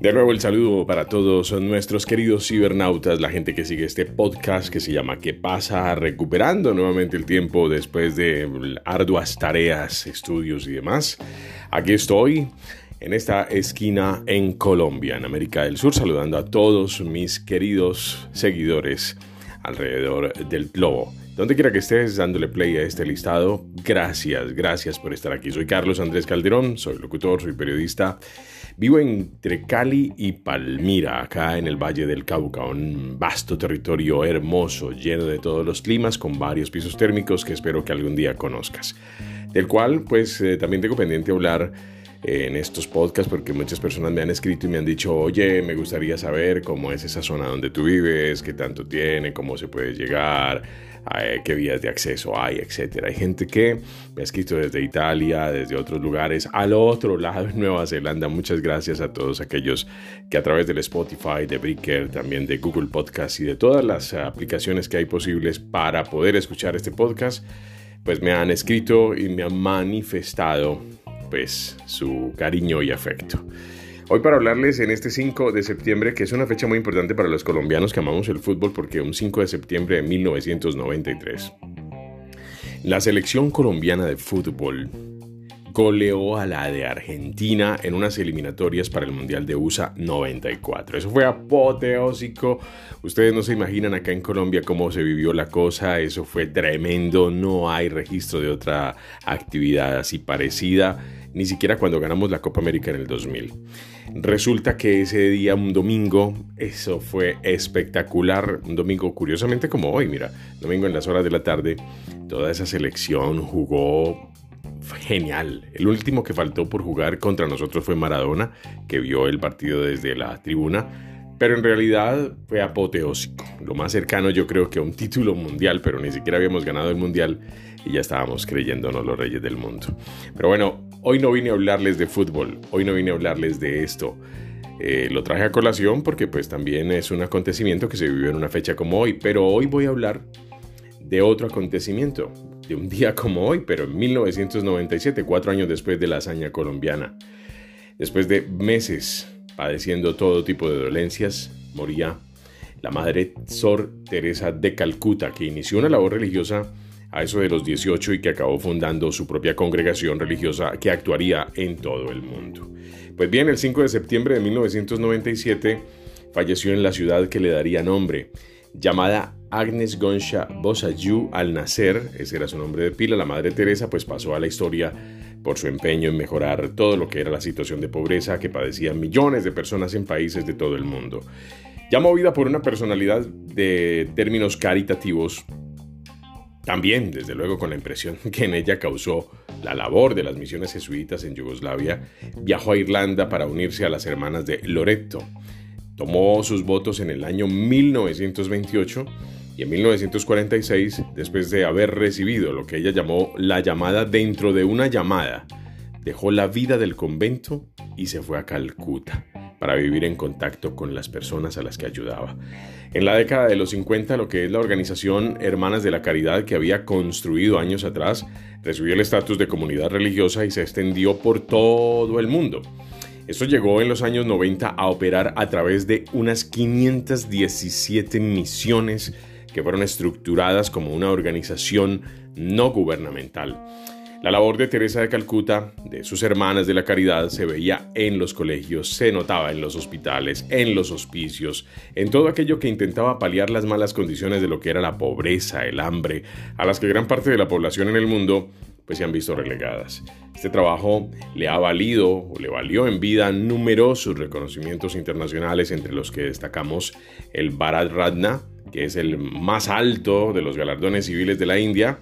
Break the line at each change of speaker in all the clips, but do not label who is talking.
De nuevo el saludo para todos nuestros queridos cibernautas, la gente que sigue este podcast que se llama ¿Qué pasa? Recuperando nuevamente el tiempo después de arduas tareas, estudios y demás. Aquí estoy en esta esquina en Colombia, en América del Sur, saludando a todos mis queridos seguidores alrededor del globo. Donde quiera que estés dándole play a este listado, gracias, gracias por estar aquí. Soy Carlos Andrés Calderón, soy locutor, soy periodista Vivo entre Cali y Palmira, acá en el Valle del Cauca, un vasto territorio hermoso, lleno de todos los climas, con varios pisos térmicos que espero que algún día conozcas. Del cual, pues, eh, también tengo pendiente hablar en estos podcasts porque muchas personas me han escrito y me han dicho, oye, me gustaría saber cómo es esa zona donde tú vives, qué tanto tiene, cómo se puede llegar qué vías de acceso hay, etcétera. Hay gente que me ha escrito desde Italia, desde otros lugares, al otro lado de Nueva Zelanda. Muchas gracias a todos aquellos que a través del Spotify, de Breaker, también de Google Podcast y de todas las aplicaciones que hay posibles para poder escuchar este podcast, pues me han escrito y me han manifestado pues su cariño y afecto. Hoy para hablarles en este 5 de septiembre, que es una fecha muy importante para los colombianos que amamos el fútbol, porque un 5 de septiembre de 1993, la selección colombiana de fútbol goleó a la de Argentina en unas eliminatorias para el Mundial de USA 94. Eso fue apoteósico. Ustedes no se imaginan acá en Colombia cómo se vivió la cosa. Eso fue tremendo. No hay registro de otra actividad así parecida ni siquiera cuando ganamos la Copa América en el 2000. Resulta que ese día, un domingo, eso fue espectacular. Un domingo, curiosamente como hoy, mira, domingo en las horas de la tarde, toda esa selección jugó genial. El último que faltó por jugar contra nosotros fue Maradona, que vio el partido desde la tribuna pero en realidad fue apoteósico. Lo más cercano yo creo que a un título mundial, pero ni siquiera habíamos ganado el mundial y ya estábamos creyéndonos los reyes del mundo. Pero bueno, hoy no vine a hablarles de fútbol, hoy no vine a hablarles de esto. Eh, lo traje a colación porque pues también es un acontecimiento que se vivió en una fecha como hoy, pero hoy voy a hablar de otro acontecimiento, de un día como hoy, pero en 1997, cuatro años después de la hazaña colombiana. Después de meses padeciendo todo tipo de dolencias, moría la madre Sor Teresa de Calcuta, que inició una labor religiosa a eso de los 18 y que acabó fundando su propia congregación religiosa que actuaría en todo el mundo. Pues bien, el 5 de septiembre de 1997 falleció en la ciudad que le daría nombre, llamada Agnes Gonsha Bosayu al nacer, ese era su nombre de pila, la Madre Teresa, pues pasó a la historia por su empeño en mejorar todo lo que era la situación de pobreza que padecían millones de personas en países de todo el mundo. Ya movida por una personalidad de términos caritativos, también, desde luego, con la impresión que en ella causó la labor de las misiones jesuitas en Yugoslavia, viajó a Irlanda para unirse a las hermanas de Loreto. Tomó sus votos en el año 1928 y en 1946, después de haber recibido lo que ella llamó la llamada dentro de una llamada, dejó la vida del convento y se fue a Calcuta para vivir en contacto con las personas a las que ayudaba. En la década de los 50, lo que es la organización Hermanas de la Caridad que había construido años atrás, recibió el estatus de comunidad religiosa y se extendió por todo el mundo. Esto llegó en los años 90 a operar a través de unas 517 misiones que fueron estructuradas como una organización no gubernamental. La labor de Teresa de Calcuta, de sus hermanas de la caridad, se veía en los colegios, se notaba en los hospitales, en los hospicios, en todo aquello que intentaba paliar las malas condiciones de lo que era la pobreza, el hambre, a las que gran parte de la población en el mundo pues se han visto relegadas. Este trabajo le ha valido o le valió en vida numerosos reconocimientos internacionales entre los que destacamos el Bharat Ratna, que es el más alto de los galardones civiles de la India.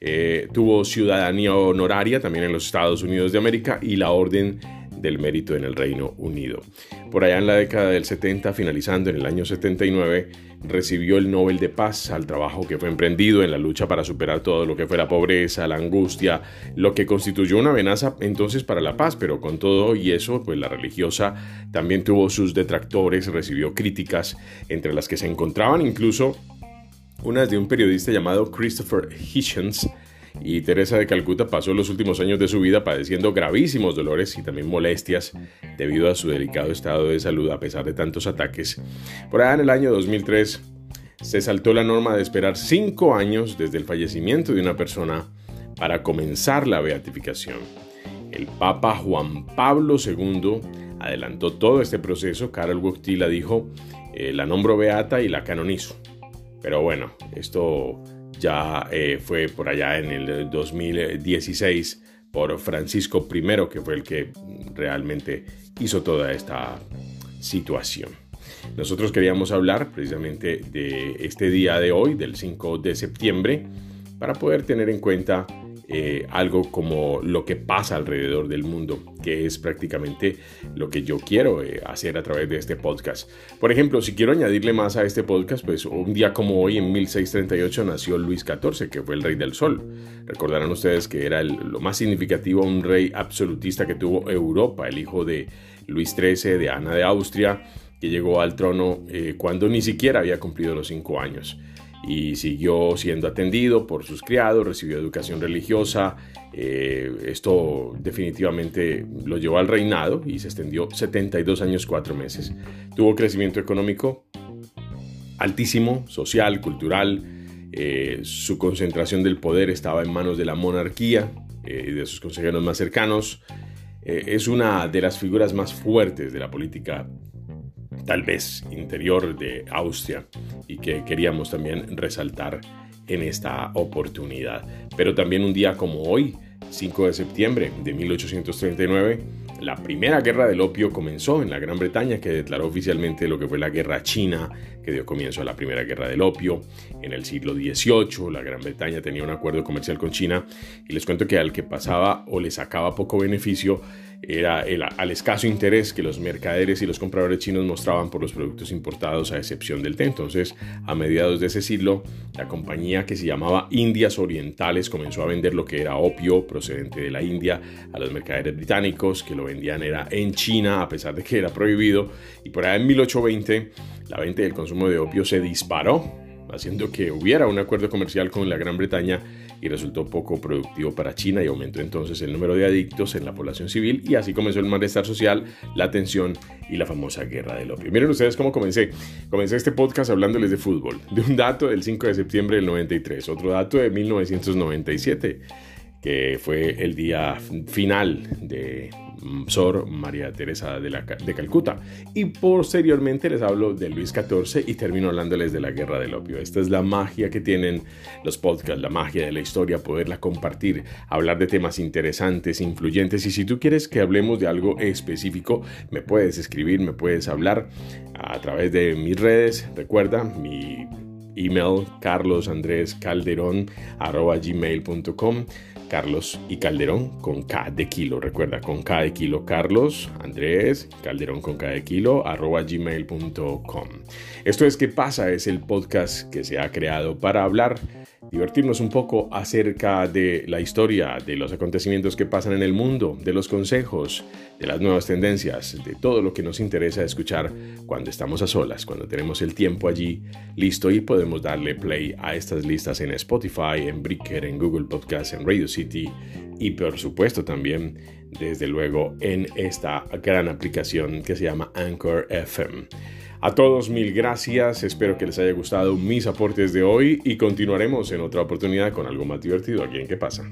Eh, tuvo ciudadanía honoraria también en los Estados Unidos de América y la Orden del Mérito en el Reino Unido. Por allá en la década del 70, finalizando en el año 79, recibió el Nobel de Paz al trabajo que fue emprendido en la lucha para superar todo lo que fue la pobreza, la angustia, lo que constituyó una amenaza entonces para la paz, pero con todo y eso, pues la religiosa también tuvo sus detractores, recibió críticas, entre las que se encontraban incluso unas de un periodista llamado Christopher Hitchens, y Teresa de Calcuta pasó los últimos años de su vida padeciendo gravísimos dolores y también molestias debido a su delicado estado de salud a pesar de tantos ataques. Por allá en el año 2003 se saltó la norma de esperar cinco años desde el fallecimiento de una persona para comenzar la beatificación. El Papa Juan Pablo II adelantó todo este proceso. Karol Wojtyla dijo, eh, la nombro beata y la canonizo. Pero bueno, esto ya eh, fue por allá en el 2016 por Francisco I, que fue el que realmente hizo toda esta situación. Nosotros queríamos hablar precisamente de este día de hoy, del 5 de septiembre, para poder tener en cuenta eh, algo como lo que pasa alrededor del mundo, que es prácticamente lo que yo quiero eh, hacer a través de este podcast. Por ejemplo, si quiero añadirle más a este podcast, pues un día como hoy, en 1638, nació Luis XIV, que fue el rey del sol. Recordarán ustedes que era lo más significativo, un rey absolutista que tuvo Europa, el hijo de Luis XIII, de Ana de Austria, que llegó al trono eh, cuando ni siquiera había cumplido los cinco años y siguió siendo atendido por sus criados, recibió educación religiosa. Eh, esto definitivamente lo llevó al reinado y se extendió 72 años 4 meses. Tuvo crecimiento económico altísimo, social, cultural. Eh, su concentración del poder estaba en manos de la monarquía eh, y de sus consejeros más cercanos. es una de las figuras más fuertes de la política tal vez interior de Austria y que queríamos también resaltar en esta oportunidad. Pero también un día como hoy, 5 de septiembre de 1839, la primera guerra del opio comenzó en la Gran Bretaña, que declaró oficialmente lo que fue la guerra china, que dio comienzo a la primera guerra del opio. En el siglo XVIII, la Gran Bretaña tenía un acuerdo comercial con China, y les cuento que al que pasaba o le sacaba poco beneficio, era el, al escaso interés que los mercaderes y los compradores chinos mostraban por los productos importados a excepción del té. Entonces, a mediados de ese siglo, la compañía que se llamaba Indias Orientales comenzó a vender lo que era opio procedente de la India a los mercaderes británicos, que lo vendían era en China, a pesar de que era prohibido. Y por ahí en 1820, la venta y el consumo de opio se disparó haciendo que hubiera un acuerdo comercial con la Gran Bretaña y resultó poco productivo para China y aumentó entonces el número de adictos en la población civil y así comenzó el malestar social, la tensión y la famosa guerra del opio. Miren ustedes cómo comencé. Comencé este podcast hablándoles de fútbol, de un dato del 5 de septiembre del 93, otro dato de 1997 que fue el día final de Sor María Teresa de Calcuta. Y posteriormente les hablo de Luis XIV y termino hablándoles de la guerra del opio. Esta es la magia que tienen los podcasts, la magia de la historia, poderla compartir, hablar de temas interesantes, influyentes. Y si tú quieres que hablemos de algo específico, me puedes escribir, me puedes hablar a través de mis redes. Recuerda, mi email carlosandrescalderón.gmail.com Carlos y Calderón con K de kilo. Recuerda, con K de kilo Carlos, Andrés, Calderón con K de kilo, arroba gmail.com. Esto es ¿Qué pasa? Es el podcast que se ha creado para hablar divertirnos un poco acerca de la historia, de los acontecimientos que pasan en el mundo, de los consejos, de las nuevas tendencias, de todo lo que nos interesa escuchar cuando estamos a solas, cuando tenemos el tiempo allí listo y podemos darle play a estas listas en Spotify, en Breaker, en Google Podcast, en Radio City y por supuesto también desde luego en esta gran aplicación que se llama Anchor FM. A todos mil gracias, espero que les haya gustado mis aportes de hoy y continuaremos en otra oportunidad con algo más divertido aquí en ¿Qué pasa?